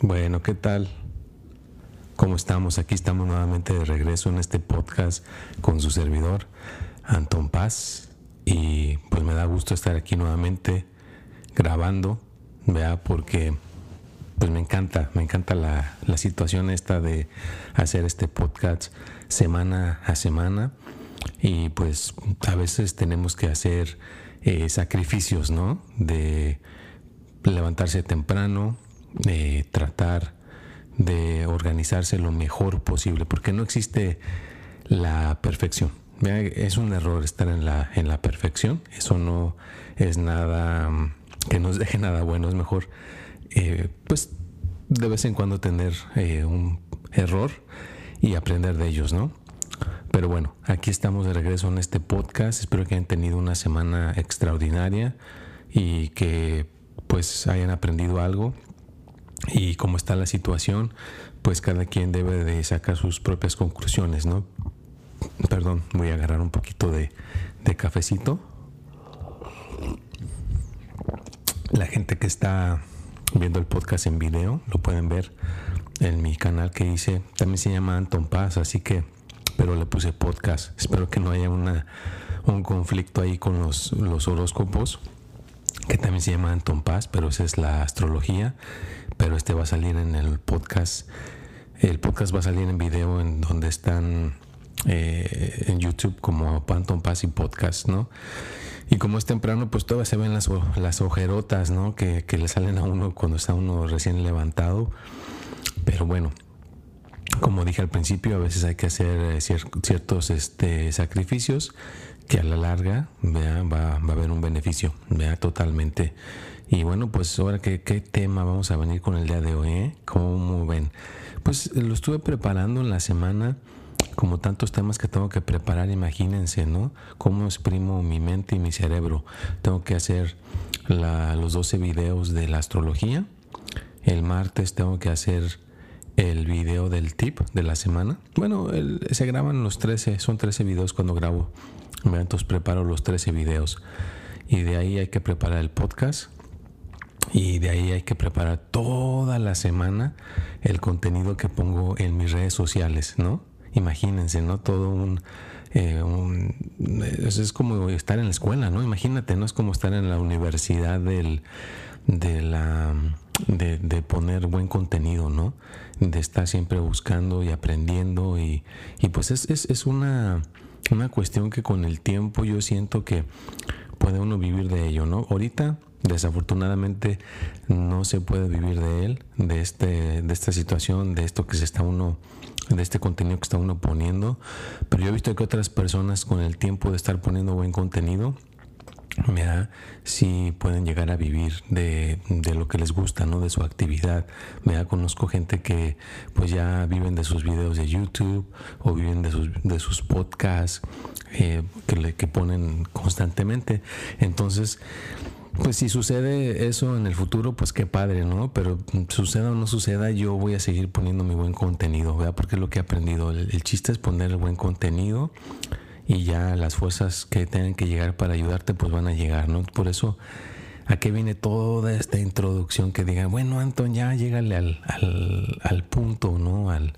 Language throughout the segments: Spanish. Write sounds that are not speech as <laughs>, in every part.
Bueno, ¿qué tal? ¿Cómo estamos? Aquí estamos nuevamente de regreso en este podcast con su servidor, Anton Paz. Y pues me da gusto estar aquí nuevamente grabando, vea, porque pues me encanta, me encanta la, la situación esta de hacer este podcast semana a semana. Y pues a veces tenemos que hacer eh, sacrificios, ¿no? De levantarse temprano, de tratar de organizarse lo mejor posible, porque no existe la perfección. Es un error estar en la, en la perfección, eso no es nada que nos deje nada bueno, es mejor eh, pues de vez en cuando tener eh, un error y aprender de ellos, ¿no? Pero bueno, aquí estamos de regreso en este podcast, espero que hayan tenido una semana extraordinaria y que pues hayan aprendido algo y como está la situación, pues cada quien debe de sacar sus propias conclusiones, ¿no? Perdón, voy a agarrar un poquito de, de cafecito. La gente que está viendo el podcast en video lo pueden ver en mi canal que hice. También se llama Anton Paz, así que, pero le puse podcast. Espero que no haya una, un conflicto ahí con los, los horóscopos que también se llama Anton Paz, pero esa es la astrología, pero este va a salir en el podcast. El podcast va a salir en video en donde están eh, en YouTube como Anton Paz y podcast, ¿no? Y como es temprano, pues todavía se ven las, las ojerotas, ¿no? Que, que le salen a uno cuando está uno recién levantado. Pero bueno, como dije al principio, a veces hay que hacer eh, ciertos este, sacrificios que a la larga va, va, a haber un beneficio, vea totalmente. Y bueno, pues ahora qué, qué tema vamos a venir con el día de hoy, ¿eh? ¿Cómo ven? Pues lo estuve preparando en la semana, como tantos temas que tengo que preparar, imagínense, ¿no? Cómo exprimo mi mente y mi cerebro. Tengo que hacer los 12 videos de la astrología. El martes tengo que hacer el video del tip de la semana. Bueno, el, se graban los 13, son 13 videos cuando grabo. Entonces preparo los 13 videos. Y de ahí hay que preparar el podcast. Y de ahí hay que preparar toda la semana el contenido que pongo en mis redes sociales, ¿no? Imagínense, ¿no? Todo un, eh, un, es como estar en la escuela, ¿no? Imagínate, ¿no? Es como estar en la universidad del, de la de, poner buen contenido, ¿no? De estar siempre buscando y aprendiendo y, y pues es, es, es una, una cuestión que con el tiempo yo siento que puede uno vivir de ello, ¿no? Ahorita desafortunadamente no se puede vivir de él, de este, de esta situación, de esto que se está uno, de este contenido que está uno poniendo. Pero yo he visto que otras personas con el tiempo de estar poniendo buen contenido Mira, si pueden llegar a vivir de, de, lo que les gusta, ¿no? De su actividad. Mira, conozco gente que pues ya viven de sus videos de YouTube o viven de sus, de sus podcasts eh, que, le, que ponen constantemente. Entonces, pues si sucede eso en el futuro, pues qué padre, ¿no? Pero suceda o no suceda, yo voy a seguir poniendo mi buen contenido, ¿verdad? Porque es lo que he aprendido. El, el chiste es poner el buen contenido y ya las fuerzas que tengan que llegar para ayudarte pues van a llegar, ¿no? Por eso a qué viene toda esta introducción que diga, bueno, Anton, ya llégale al, al, al punto, ¿no? Al,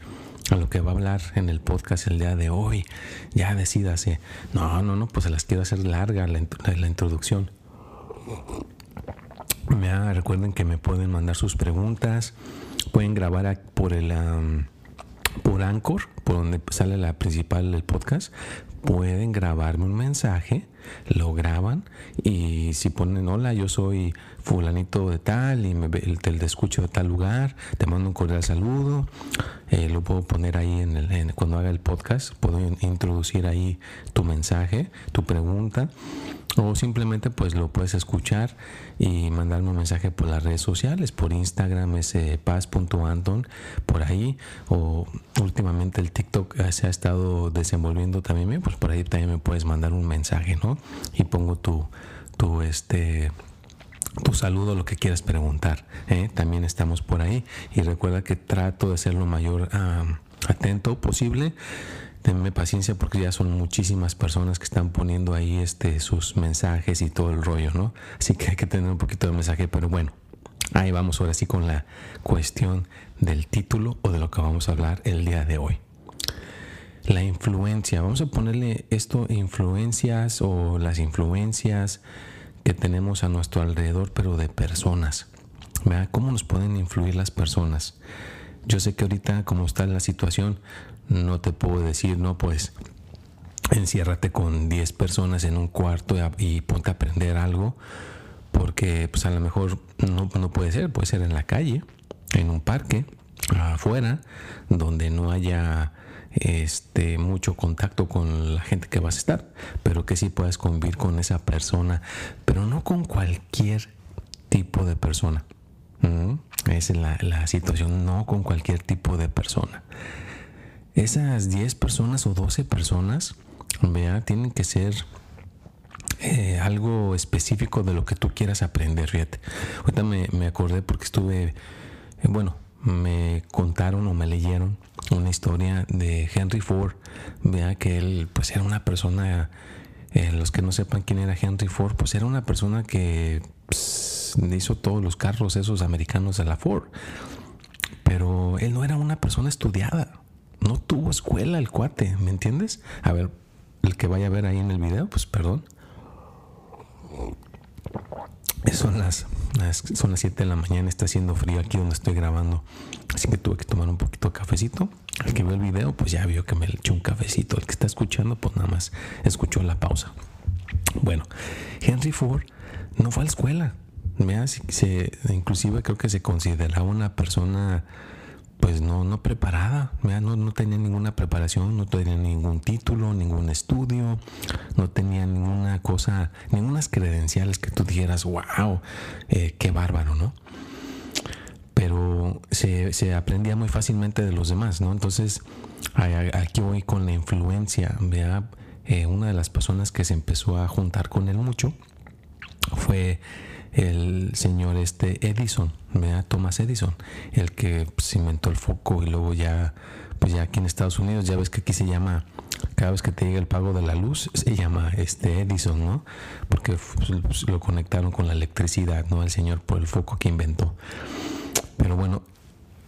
a lo que va a hablar en el podcast el día de hoy, ya decídase. No, no, no, pues se las quiero hacer larga la, la introducción. Recuerden que me pueden mandar sus preguntas, pueden grabar por el... Um, por Anchor, por donde sale la principal del podcast, pueden grabarme un mensaje, lo graban y si ponen hola, yo soy fulanito de tal y me, te, escucho de tal lugar, te mando un cordial saludo, eh, lo puedo poner ahí en el, en, cuando haga el podcast, puedo introducir ahí tu mensaje, tu pregunta o simplemente pues lo puedes escuchar y mandarme un mensaje por las redes sociales, por Instagram es eh, paz.anton, por ahí, o últimamente el TikTok eh, se ha estado desenvolviendo también pues por ahí también me puedes mandar un mensaje, ¿no? Y pongo tu, tu este tu saludo, lo que quieras preguntar. ¿eh? También estamos por ahí. Y recuerda que trato de ser lo mayor atento posible Tenme paciencia porque ya son muchísimas personas que están poniendo ahí este, sus mensajes y todo el rollo, ¿no? Así que hay que tener un poquito de mensaje, pero bueno, ahí vamos ahora sí con la cuestión del título o de lo que vamos a hablar el día de hoy. La influencia, vamos a ponerle esto influencias o las influencias que tenemos a nuestro alrededor, pero de personas. ¿Cómo nos pueden influir las personas? Yo sé que ahorita como está la situación, no te puedo decir, no, pues enciérrate con 10 personas en un cuarto y, ponte a aprender algo, porque pues a lo mejor no, no puede ser, puede ser en la calle, en un parque, afuera, donde no haya este mucho contacto con la gente que vas a estar, pero que sí puedas convivir con esa persona, pero no con cualquier tipo de persona. Esa es la, la, situación, no con cualquier tipo de persona. Esas 10 personas o 12 personas, vea, tienen que ser eh, algo específico de lo que tú quieras aprender, fíjate. Ahorita me, acordé porque estuve, eh, bueno, me contaron o me leyeron una historia de Henry Ford, vea que él pues era una persona, eh, los que no sepan quién era Henry Ford, pues era una persona que... Pues, hizo todos los carros esos americanos de la Ford. Pero él no era una persona estudiada. No tuvo escuela el cuate, ¿me entiendes? A ver, el que vaya a ver ahí en el video, pues perdón. Son las, son las 7 de la mañana, está haciendo frío aquí donde estoy grabando. Así que tuve que tomar un poquito de cafecito. El que vio el video, pues ya vio que me eché un cafecito. El que está escuchando, pues nada más escuchó la pausa. Bueno, Henry Ford no fue a la escuela se, inclusive creo que se consideraba una persona pues no, no preparada, no, no, tenía ninguna preparación, no tenía ningún título, ningún estudio, no tenía ninguna cosa, ningunas credenciales que tú dijeras, wow, eh, qué bárbaro, ¿no? Pero se, aprendía muy fácilmente de los demás, ¿no? Entonces, aquí voy con la influencia, vea, eh, una de las personas que se empezó a juntar con él mucho fue el señor este Edison, da Thomas Edison, el que pues, inventó el foco y luego ya, pues ya aquí en Estados Unidos, ya ves que aquí se llama, cada vez que te llega el pago de la luz, se llama este Edison, ¿no? Porque pues, lo conectaron con la electricidad, ¿no? El señor por el foco que inventó. Pero bueno,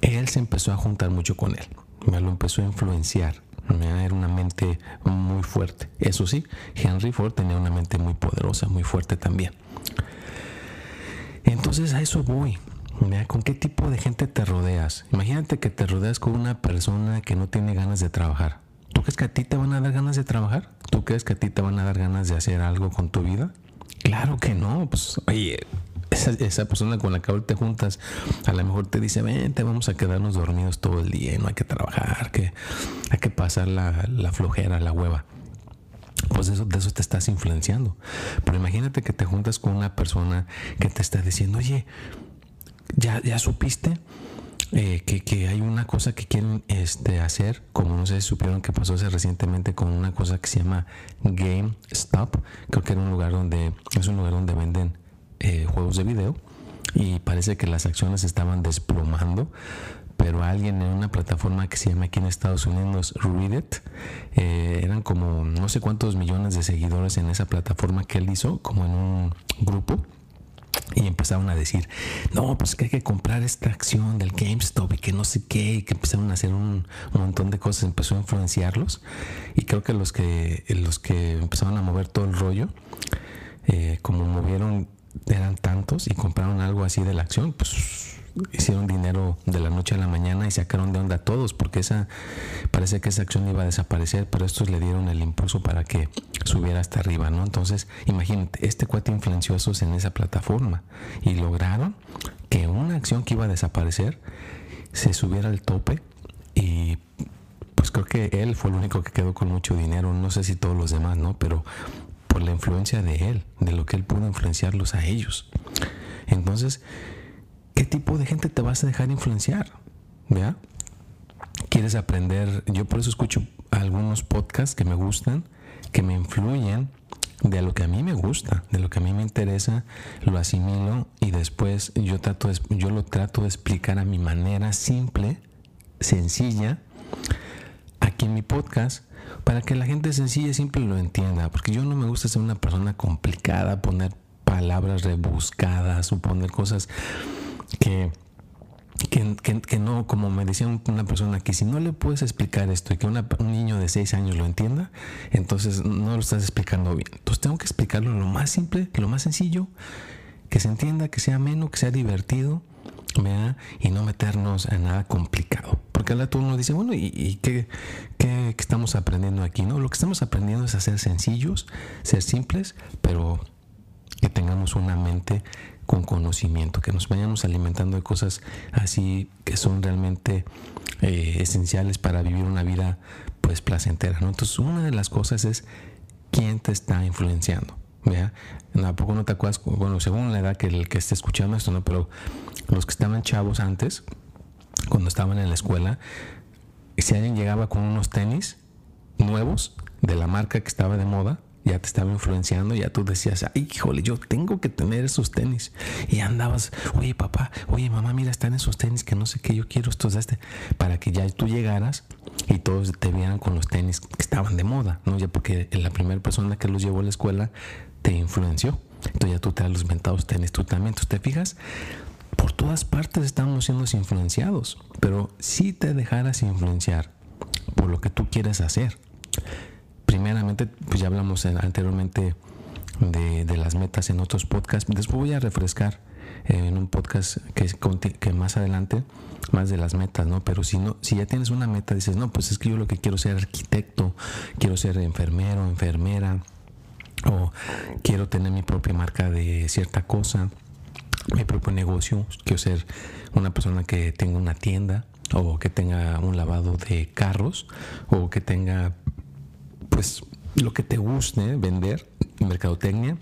él se empezó a juntar mucho con él, me lo empezó a influenciar. Era una mente muy fuerte. Eso sí, Henry Ford tenía una mente muy poderosa, muy fuerte también. Entonces a eso voy. ¿Con qué tipo de gente te rodeas? Imagínate que te rodeas con una persona que no tiene ganas de trabajar. ¿Tú crees que a ti te van a dar ganas de trabajar? ¿Tú crees que a ti te van a dar ganas de hacer algo con tu vida? Claro que no. Pues, oye, esa, persona con la que ahora te juntas, a lo mejor te dice, vente, vamos a quedarnos dormidos todo el día, no hay que trabajar, que hay que pasar la, la flojera, la hueva pues eso, de eso te estás influenciando. Pero imagínate que te juntas con una persona que te está diciendo, oye, ya, ya supiste eh, que, hay una cosa que quieren este, hacer, como no sé si supieron que pasó hace recientemente con una cosa que se llama GameStop, creo que era un lugar donde, es un lugar donde venden eh, juegos de video y parece que las acciones estaban desplomando pero alguien en una plataforma que se llama aquí en Estados Unidos Reddit, eh, eran como no sé cuántos millones de seguidores en esa plataforma que él hizo, como en un grupo. Y empezaron a decir, no, pues que hay que comprar esta acción del GameStop y que no sé qué, y que empezaron a hacer un, montón de cosas, empezó a influenciarlos. Y creo que los que, los que empezaron a mover todo el rollo, eh, como movieron, eran tantos y compraron algo así de la acción, pues hicieron dinero de la noche a la mañana y sacaron de onda a todos porque esa parece que esa acción iba a desaparecer, pero estos le dieron el impulso para que subiera hasta arriba, ¿no? Entonces, imagínate, este cuate influenció a esos en esa plataforma y lograron que una acción que iba a desaparecer se subiera al tope y pues creo que él fue el único que quedó con mucho dinero, no sé si todos los demás, ¿no? Pero por la influencia de él, de lo que él pudo influenciarlos a ellos. Entonces, ¿qué tipo de gente te vas a dejar influenciar? ¿Vea? ¿Quieres aprender? Yo por eso escucho algunos podcasts que me gustan, que me influyen de lo que a mí me gusta, de lo que a mí me interesa, lo asimilo y después yo, trato yo lo trato de explicar a mi manera simple, sencilla, aquí en mi podcast, para que la gente sencilla y simple lo entienda, porque yo no me gusta ser una persona complicada, poner palabras rebuscadas o poner cosas que que, no, como me decía una persona, que si no le puedes explicar esto y que un niño de 6 años lo entienda, entonces no lo estás explicando bien. Entonces tengo que explicarlo lo más simple, lo más sencillo, que se entienda, que sea ameno, que sea divertido, y no meternos en nada complicado. Porque todo uno dice, bueno, ¿y, qué, qué, estamos aprendiendo aquí? No, lo que estamos aprendiendo es a ser sencillos, ser simples, pero que tengamos una mente con conocimiento, que nos vayamos alimentando de cosas así que son realmente eh, esenciales para vivir una vida pues placentera. Entonces una de las cosas es quién te está influenciando. ¿vea? Tampoco no te acuerdas, bueno, según la edad que que esté escuchando esto, ¿no? Pero los que estaban chavos antes, cuando estaban en la escuela, si alguien llegaba con unos tenis nuevos de la marca que estaba de moda, ya te estaba influenciando, ya tú decías, ay, híjole, yo tengo que tener esos tenis. Y andabas, oye, papá, oye, mamá, mira, están esos tenis que no sé qué, yo quiero estos este, para que ya tú llegaras y todos te vieran con los tenis que estaban de moda, ¿no? Ya porque la primera persona que los llevó a la escuela te influenció. Entonces ya tú te das los mentados tenis tú también. Entonces te fijas, por todas partes estamos siendo influenciados, pero si te dejaras influenciar por lo que tú quieres hacer, primeramente, pues ya hablamos anteriormente de, las metas en otros podcasts. Después voy a refrescar eh, en un podcast que, que más adelante, más de las metas, ¿no? Pero si no, si ya tienes una meta, dices, no, pues es que yo lo que quiero ser arquitecto, quiero ser enfermero, enfermera, o quiero tener mi propia marca de cierta cosa, mi propio negocio, quiero ser una persona que tenga una tienda, o que tenga un lavado de carros, o que tenga pues lo que te guste vender, mercadotecnia,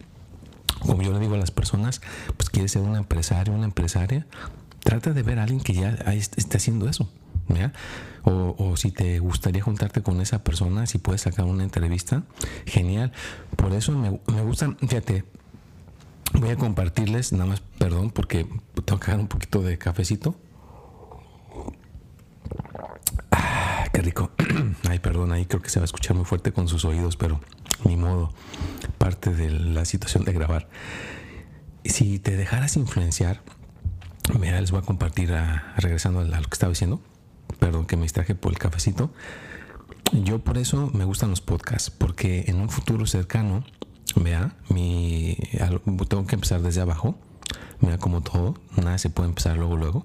como yo le digo a las personas, pues quieres ser un empresario, una empresaria, trata de ver a alguien que ya esté haciendo eso. O, si te gustaría juntarte con esa persona, si puedes sacar una entrevista, genial. Por eso me, me gusta, fíjate, voy a compartirles, nada más, perdón, porque tengo que dar un poquito de cafecito. Qué rico. <clears throat> Ay, perdón, ahí creo que se va a escuchar muy fuerte con sus oídos, pero ni modo. Parte de la situación de grabar. Si te dejaras influenciar, mira, les voy a compartir, regresando a, lo que estaba diciendo. Perdón que me distraje por el cafecito. Yo por eso me gustan los podcasts, porque en un futuro cercano, vea, mi, tengo que empezar desde abajo. Mira, como todo, nada se puede empezar luego, luego.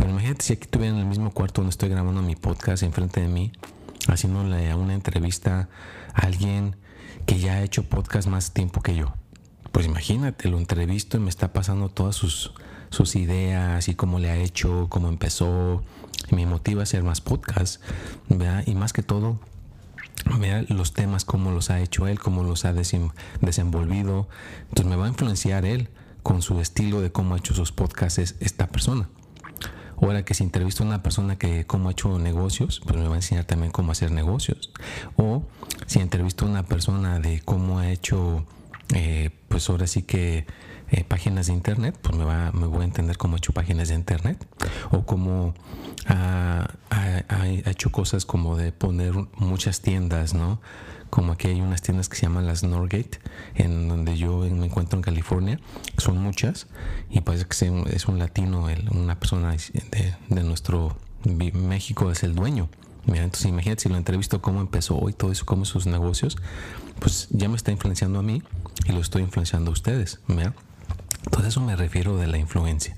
Pero imagínate si aquí estuviera en el mismo cuarto donde estoy grabando mi podcast enfrente de mí, haciéndole una entrevista a alguien que ya ha hecho podcast más tiempo que yo. Pues imagínate, lo entrevisto y me está pasando todas sus, sus ideas y cómo le ha hecho, cómo empezó. Y me motiva a hacer más podcast, ¿verdad? Y más que todo, vea los temas, cómo los ha hecho él, cómo los ha desenvolvido. Entonces me va a influenciar él con su estilo de cómo ha hecho sus podcasts esta persona. Ahora que si entrevisto a una persona que cómo ha hecho negocios, pues me va a enseñar también cómo hacer negocios. O si entrevisto a una persona de cómo ha hecho, eh, pues ahora sí que eh, páginas de internet, pues me, va, me voy a entender cómo ha hecho páginas de internet. O cómo ha, ha hecho cosas como de poner muchas tiendas, ¿no? Como aquí hay unas tiendas que se llaman las Norgate, en donde yo me encuentro en California, son muchas, y parece que es un latino, una persona de, nuestro México es el dueño. Mira, entonces imagínate si lo entrevisto cómo empezó y todo eso, cómo sus negocios, pues ya me está influenciando a mí y lo estoy influenciando a ustedes. ¿mira? Entonces eso me refiero de la influencia.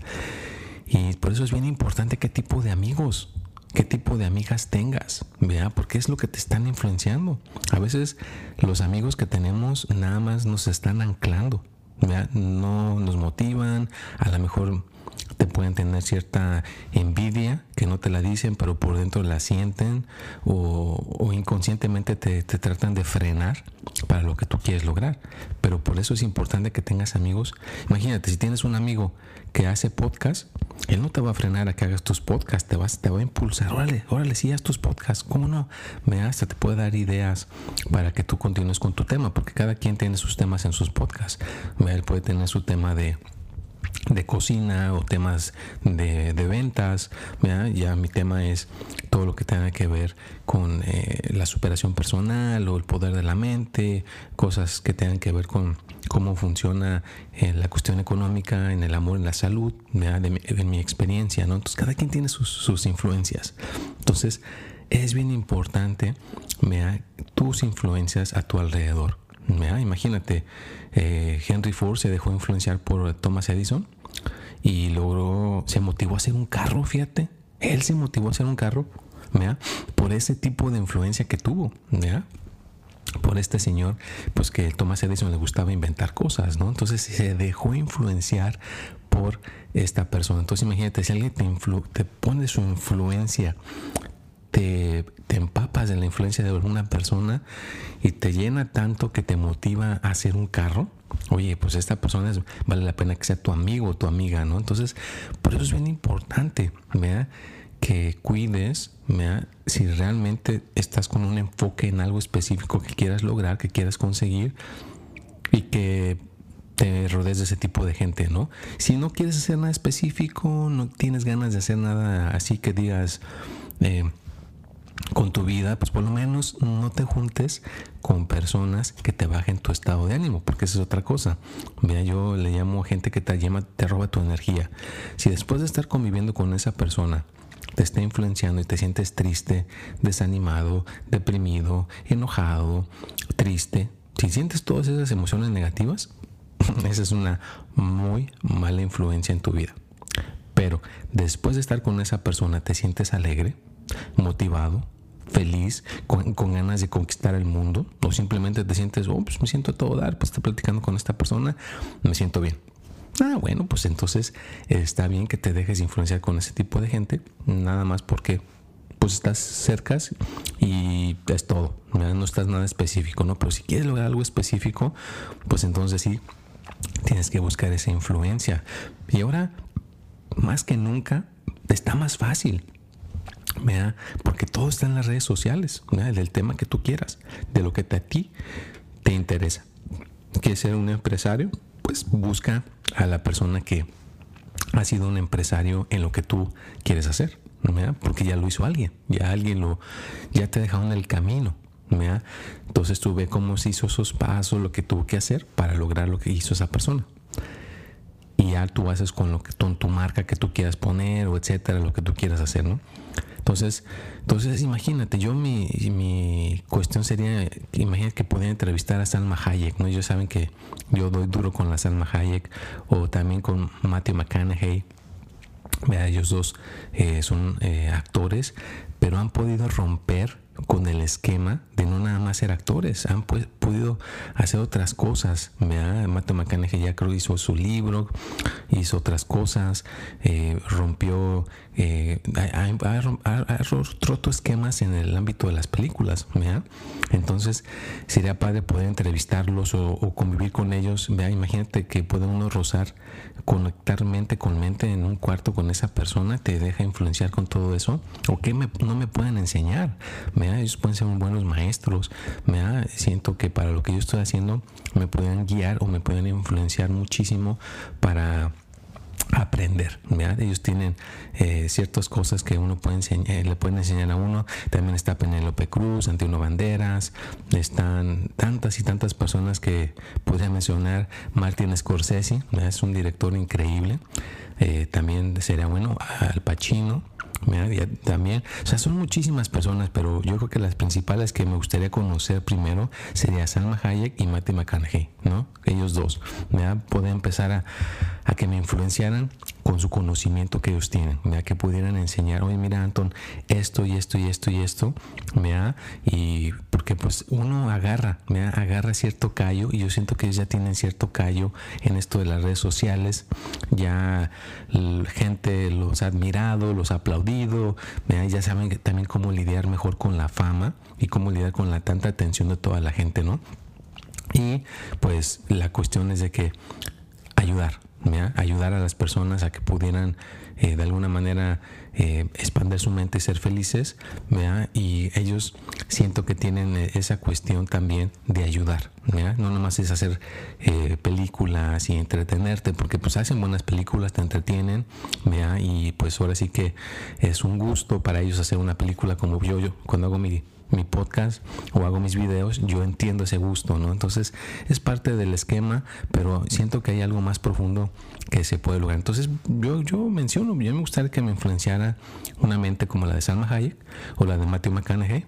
Y por eso es bien importante qué tipo de amigos qué tipo de amigas tengas, vea, porque es lo que te están influenciando. A veces los amigos que tenemos nada más nos están anclando, no nos motivan, a lo mejor te pueden tener cierta envidia que no te la dicen, pero por dentro la sienten o, inconscientemente te, te, tratan de frenar para lo que tú quieres lograr. Pero por eso es importante que tengas amigos. Imagínate, si tienes un amigo que hace podcast, él no te va a frenar a que hagas tus podcasts, te, vas, te va a impulsar. Órale, órale, si haz tus podcasts, ¿cómo no? Me hasta te puede dar ideas para que tú continúes con tu tema, porque cada quien tiene sus temas en sus podcasts. Él puede tener su tema de de cocina o temas de, ventas. Ya mi tema es todo lo que tenga que ver con eh, la superación personal o el poder de la mente, cosas que tengan que ver con cómo funciona eh, la cuestión económica, en el amor, en la salud, de mi, mi, experiencia. ¿no? Entonces cada quien tiene sus, sus influencias. Entonces es bien importante tus influencias a tu alrededor. Imagínate, eh, Henry Ford se dejó influenciar por Thomas Edison y logró, se motivó a hacer un carro, fíjate. Él se motivó a hacer un carro, por ese tipo de influencia que tuvo, por este señor, pues que Thomas Edison le gustaba inventar cosas, ¿no? Entonces se dejó influenciar por esta persona. Entonces imagínate, si alguien te, te pone su influencia te, empapas de la influencia de alguna persona y te llena tanto que te motiva a hacer un carro, oye, pues esta persona vale la pena que sea tu amigo o tu amiga, ¿no? Entonces, por eso es bien importante, ¿verdad? Que cuides, ¿verdad? Si realmente estás con un enfoque en algo específico que quieras lograr, que quieras conseguir y que te rodees de ese tipo de gente, ¿no? Si no quieres hacer nada específico, no tienes ganas de hacer nada así que digas, eh, con tu vida, pues por lo menos no te juntes con personas que te bajen tu estado de ánimo, porque esa es otra cosa. Mira, yo le llamo gente que te llama, te roba tu energía. Si después de estar conviviendo con esa persona te está influenciando y te sientes triste, desanimado, deprimido, enojado, triste, si sientes todas esas emociones negativas, <laughs> esa es una muy mala influencia en tu vida. Pero después de estar con esa persona te sientes alegre, motivado, feliz, con, ganas de conquistar el mundo, o simplemente te sientes, oh, pues me siento todo dar, pues estoy platicando con esta persona, me siento bien. Ah, bueno, pues entonces está bien que te dejes influenciar con ese tipo de gente, nada más porque pues estás cerca y es todo, no estás nada específico, ¿no? Pero si quieres lograr algo específico, pues entonces sí, tienes que buscar esa influencia. Y ahora, más que nunca, está más fácil porque todo está en las redes sociales, del tema que tú quieras, de lo que a ti te interesa. ¿Quieres ser un empresario? Pues busca a la persona que ha sido un empresario en lo que tú quieres hacer, porque ya lo hizo alguien, ya alguien lo, ya te ha dejado en el camino. Entonces tú ve cómo se hizo esos pasos, lo que tuvo que hacer para lograr lo que hizo esa persona. Y ya tú haces con lo que con tu marca que tú quieras poner o etcétera, lo que tú quieras hacer, ¿no? Entonces, entonces imagínate, yo mi, mi cuestión sería, imagínate que pudiera entrevistar a Salma Hayek, ¿no? Ellos saben que yo doy duro con la Salma Hayek o también con Matthew McConaughey. Ellos dos eh, son eh, actores, pero han podido romper con el esquema de no nada más ser actores, han podido hacer otras cosas. Matthew McConaughey ya creo hizo su libro, hizo otras cosas, eh, rompió, eh, ha, roto esquemas en el ámbito de las películas. Entonces sería padre poder entrevistarlos o, convivir con ellos. Imagínate que puede uno rozar, conectar mente con mente en un cuarto con esa persona, te deja influenciar con todo eso. ¿O qué no me pueden enseñar? ellos pueden ser buenos maestros, me siento que para lo que yo estoy haciendo me pueden guiar o me pueden influenciar muchísimo para aprender. Ellos tienen eh, ciertas cosas que uno puede enseñar, eh, le pueden enseñar a uno. También está Penélope Cruz, Antino Banderas, están tantas y tantas personas que podría mencionar. Martin Scorsese, es un director increíble. Eh, también sería bueno Al Pacino, también, o sea, son muchísimas personas, pero yo creo que las principales que me gustaría conocer primero sería Salma Hayek y Matthew McConaughey, ¿no? Ellos dos, ¿verdad? Poder empezar a, a que me influenciaran con su conocimiento que ellos tienen, ¿vea? que pudieran enseñar, oye, mira, Anton, esto y esto y esto y esto, y porque pues uno agarra, ¿vea? agarra cierto callo y yo siento que ellos ya tienen cierto callo en esto de las redes sociales, ya gente los ha admirado, los ha aplaudido, ya saben también cómo lidiar mejor con la fama y cómo lidiar con la tanta atención de toda la gente, ¿no? Y pues la cuestión es de que ayudar, ayudar a las personas a que pudieran eh, de alguna manera eh, expandir su mente y ser felices, y ellos siento que tienen eh, esa cuestión también de ayudar, no nomás es hacer películas y entretenerte, porque pues hacen buenas películas, te entretienen, y pues ahora sí que es un gusto para ellos hacer una película como yo, yo cuando hago mi mi podcast o hago mis videos, yo entiendo ese gusto, ¿no? Entonces es parte del esquema, pero siento que hay algo más profundo que se puede lograr. Entonces yo, yo menciono, yo me gustaría que me influenciara una mente como la de Salma Hayek o la de Matthew McConaughey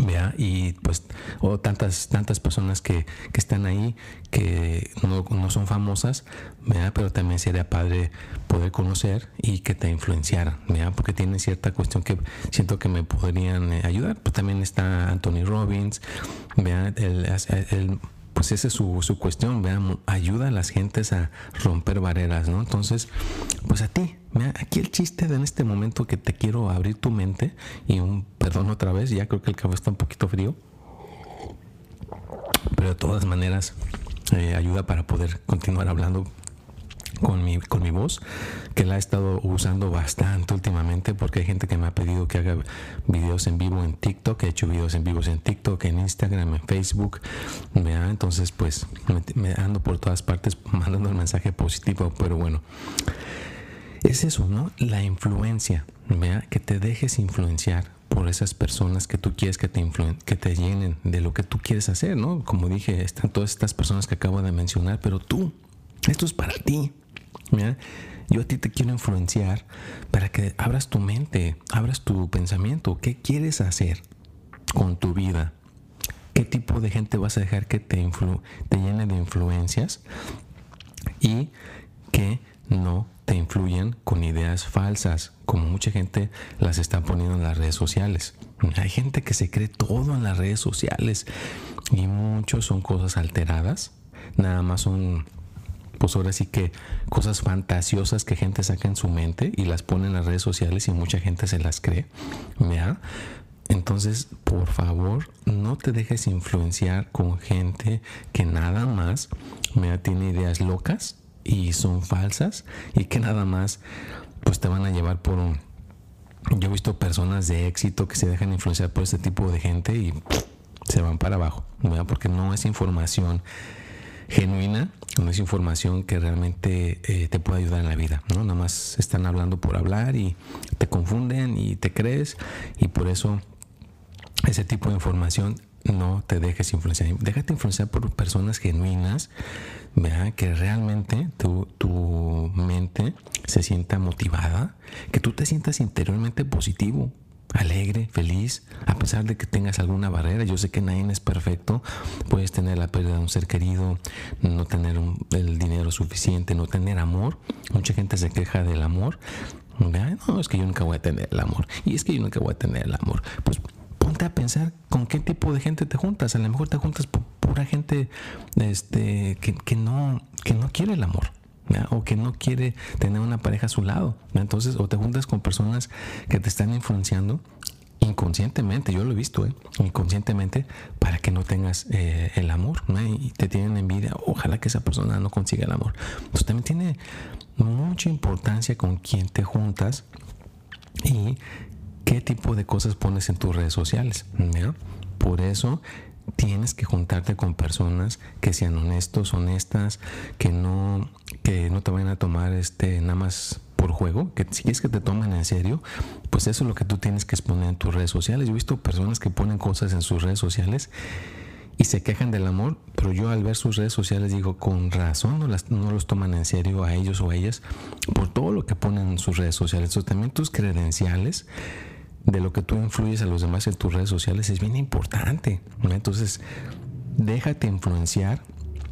vea y pues o tantas tantas personas que, que están ahí que no, no, son famosas vea pero también sería padre poder conocer y que te influenciaran vea porque tienen cierta cuestión que siento que me podrían eh, ayudar. Pues también está Anthony Robbins vea el, el pues esa es su, su cuestión, vean, ayuda a las gentes a romper barreras, ¿no? Entonces, pues a ti, aquí el chiste de en este momento que te quiero abrir tu mente y un perdón otra vez, ya creo que el café está un poquito frío, pero de todas maneras eh, ayuda para poder continuar hablando con mi, con mi voz, que la he estado usando bastante últimamente porque hay gente que me ha pedido que haga videos en vivo en TikTok, he hecho videos en vivos en TikTok, en Instagram, en Facebook, entonces pues me, ando por todas partes <laughs> mandando el mensaje positivo, pero bueno, es eso, ¿no? La influencia, ¿vea? que te dejes influenciar por esas personas que tú quieres que te que te llenen de lo que tú quieres hacer, ¿no? Como dije, están todas estas personas que acabo de mencionar, pero tú, esto es para ti, yo a ti te quiero influenciar para que abras tu mente, abras tu pensamiento. ¿Qué quieres hacer con tu vida? ¿Qué tipo de gente vas a dejar que te, te llene de influencias? Y que no te influyen con ideas falsas, como mucha gente las está poniendo en las redes sociales. Hay gente que se cree todo en las redes sociales y muchos son cosas alteradas, nada más son pues ahora sí que cosas fantasiosas que gente saca en su mente y las pone en las redes sociales y mucha gente se las cree. ¿ya? Entonces, por favor, no te dejes influenciar con gente que nada más me tiene ideas locas y son falsas y que nada más pues te van a llevar por un... Yo he visto personas de éxito que se dejan influenciar por este tipo de gente y se van para abajo, ¿verdad? porque no es información genuina, no es información que realmente eh, te pueda ayudar en la vida, ¿no? Nada más están hablando por hablar y te confunden y te crees y por eso ese tipo de información no te dejes influenciar. Déjate influenciar por personas genuinas, vea que realmente tu, tu mente se sienta motivada, que tú te sientas interiormente positivo, alegre, feliz, a pesar de que tengas alguna barrera. Yo sé que nadie es perfecto. Puedes tener la pérdida de un ser querido, no tener el dinero suficiente, no tener amor. Mucha gente se queja del amor. No, es que yo nunca voy a tener el amor. Y es que yo nunca voy a tener el amor. Pues ponte a pensar con qué tipo de gente te juntas. A lo mejor te juntas por pura gente este, que, no, que no quiere el amor o que no quiere tener una pareja a su lado. Entonces, o te juntas con personas que te están influenciando inconscientemente, yo lo he visto, ¿eh? inconscientemente, para que no tengas eh, el amor y te tienen envidia. Ojalá que esa persona no consiga el amor. Entonces, también tiene mucha importancia con quién te juntas y qué tipo de cosas pones en tus redes sociales. Por eso tienes que juntarte con personas que sean honestos, honestas, que no, que no te vayan a tomar este nada más por juego, que si quieres que te tomen en serio, pues eso es lo que tú tienes que exponer en tus redes sociales. Yo he visto personas que ponen cosas en sus redes sociales y se quejan del amor, pero yo al ver sus redes sociales digo, con razón no, las, no los toman en serio a ellos o a ellas por todo lo que ponen en sus redes sociales. Entonces también tus credenciales de lo que tú influyes a los demás en tus redes sociales es bien importante. Entonces, déjate influenciar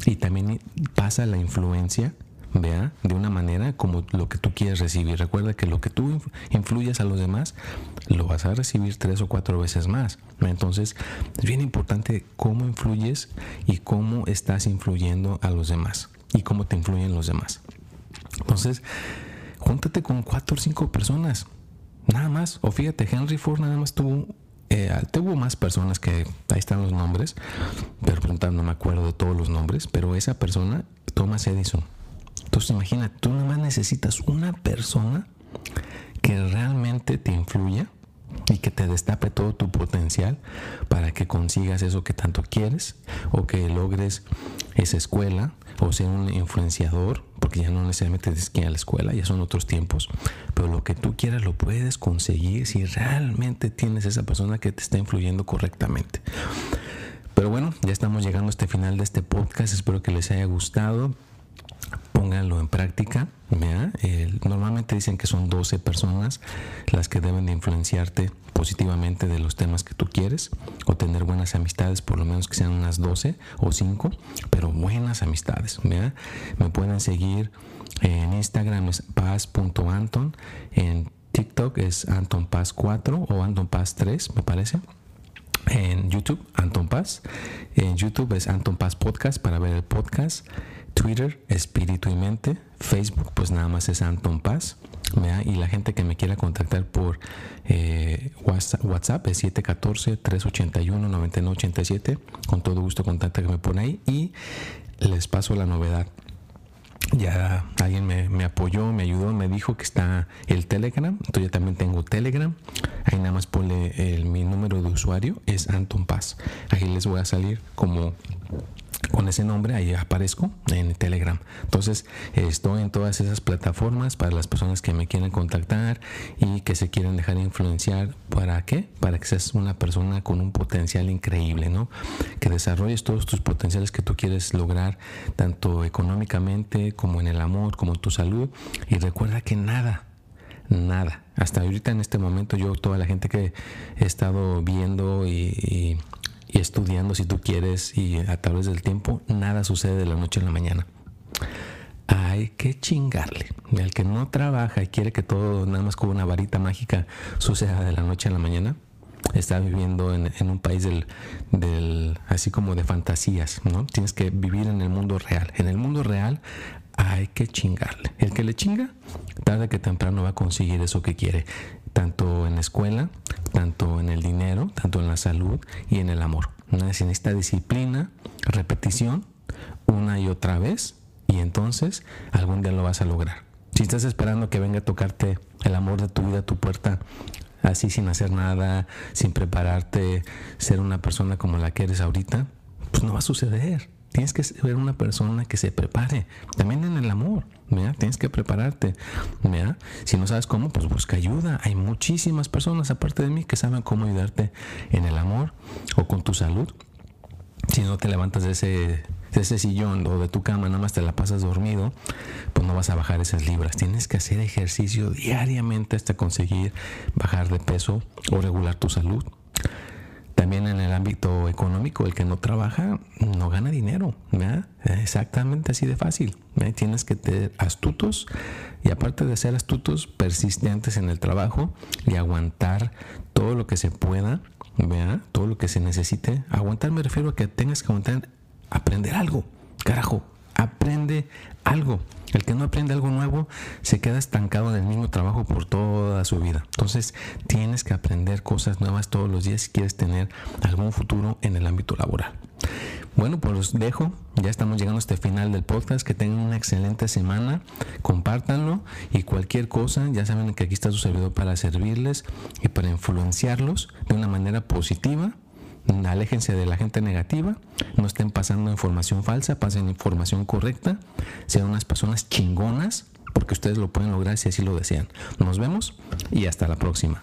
y también pasa la influencia vea, de una manera como lo que tú quieres recibir. Recuerda que lo que tú influyes a los demás, lo vas a recibir tres o cuatro veces más. Entonces, es bien importante cómo influyes y cómo estás influyendo a los demás y cómo te influyen los demás. Entonces, júntate con cuatro o cinco personas, nada más. O fíjate, Henry Ford nada más tuvo eh, tuvo más personas que ahí están los nombres, pero no me acuerdo de todos los nombres, pero esa persona, Thomas Edison. Entonces imagina, tú nada más necesitas una persona que realmente te influya y que te destape todo tu potencial para que consigas eso que tanto quieres o que logres esa escuela o ser un influenciador, porque ya no necesariamente tienes que ir a la escuela, ya son otros tiempos, pero lo que tú quieras lo puedes conseguir si realmente tienes esa persona que te está influyendo correctamente. Pero bueno, ya estamos llegando a este final de este podcast, espero que les haya gustado pónganlo en práctica. normalmente dicen que son 12 personas las que deben de influenciarte positivamente de los temas que tú quieres o tener buenas amistades, por lo menos que sean unas 12 o 5, pero buenas amistades. Me pueden seguir en Instagram es paz.anton, en TikTok es Anton Paz 4 o Anton Paz 3, me parece. En YouTube, Anton Paz. En YouTube es Anton Paz Podcast para ver el podcast. Twitter, Espíritu y Mente. Facebook, pues nada más es Anton Paz. Y la gente que me quiera contactar por eh, WhatsApp es 714-381-9987. Con todo gusto contáctame por ahí y les paso la novedad. Ya alguien me, apoyó, me ayudó, me dijo que está el Telegram. Entonces yo también tengo Telegram. Ahí nada más ponle mi número de usuario, es Anton Paz. Ahí les voy a salir como con ese nombre, ahí aparezco en Telegram. Entonces, estoy en todas esas plataformas para las personas que me quieren contactar y que se quieren dejar influenciar. ¿Para qué? Para que seas una persona con un potencial increíble, ¿no? Que desarrolles todos tus potenciales que tú quieres lograr, tanto económicamente como en el amor, como en tu salud. Y recuerda que nada, nada. Hasta ahorita en este momento yo, toda la gente que he estado viendo y, estudiando si tú quieres y a través del tiempo, nada sucede de la noche a la mañana. Hay que chingarle. El que no trabaja y quiere que todo nada más con una varita mágica suceda de la noche a la mañana, está viviendo en, un país del, así como de fantasías, ¿no? Tienes que vivir en el mundo real. En el mundo real hay que chingarle. El que le chinga, tarde que temprano va a conseguir eso que quiere, tanto en la escuela, tanto en el dinero, tanto en la salud y en el amor. ¿no? necesita disciplina, repetición, una y otra vez, y entonces algún día lo vas a lograr. Si estás esperando que venga a tocarte el amor de tu vida a tu puerta, así sin hacer nada, sin prepararte, ser una persona como la que eres ahorita, pues no va a suceder. Tienes que ser una persona que se prepare. También en el amor, Tienes que prepararte, Si no sabes cómo, pues busca ayuda. Hay muchísimas personas aparte de mí que saben cómo ayudarte en el amor o con tu salud. Si no te levantas de ese, de ese sillón o de tu cama, nada más te la pasas dormido, pues no vas a bajar esas libras. Tienes que hacer ejercicio diariamente hasta conseguir bajar de peso o regular tu salud. También en el ámbito económico, el que no trabaja no gana dinero. Exactamente así de fácil. Tienes que ser astutos y aparte de ser astutos, persistentes en el trabajo y aguantar todo lo que se pueda, todo lo que se necesite. Aguantar me refiero a que tengas que aguantar, aprender algo. Carajo, aprende algo. El que no aprende algo nuevo se queda estancado en el mismo trabajo por toda su vida. Entonces tienes que aprender cosas nuevas todos los días si quieres tener algún futuro en el ámbito laboral. Bueno, pues los dejo. Ya estamos llegando a este final del podcast. Que tengan una excelente semana. Compártanlo y cualquier cosa, ya saben que aquí está su servidor para servirles y para influenciarlos de una manera positiva aléjense de la gente negativa, no estén pasando información falsa, pasen información correcta, sean unas personas chingonas, porque ustedes lo pueden lograr si así lo desean. Nos vemos y hasta la próxima.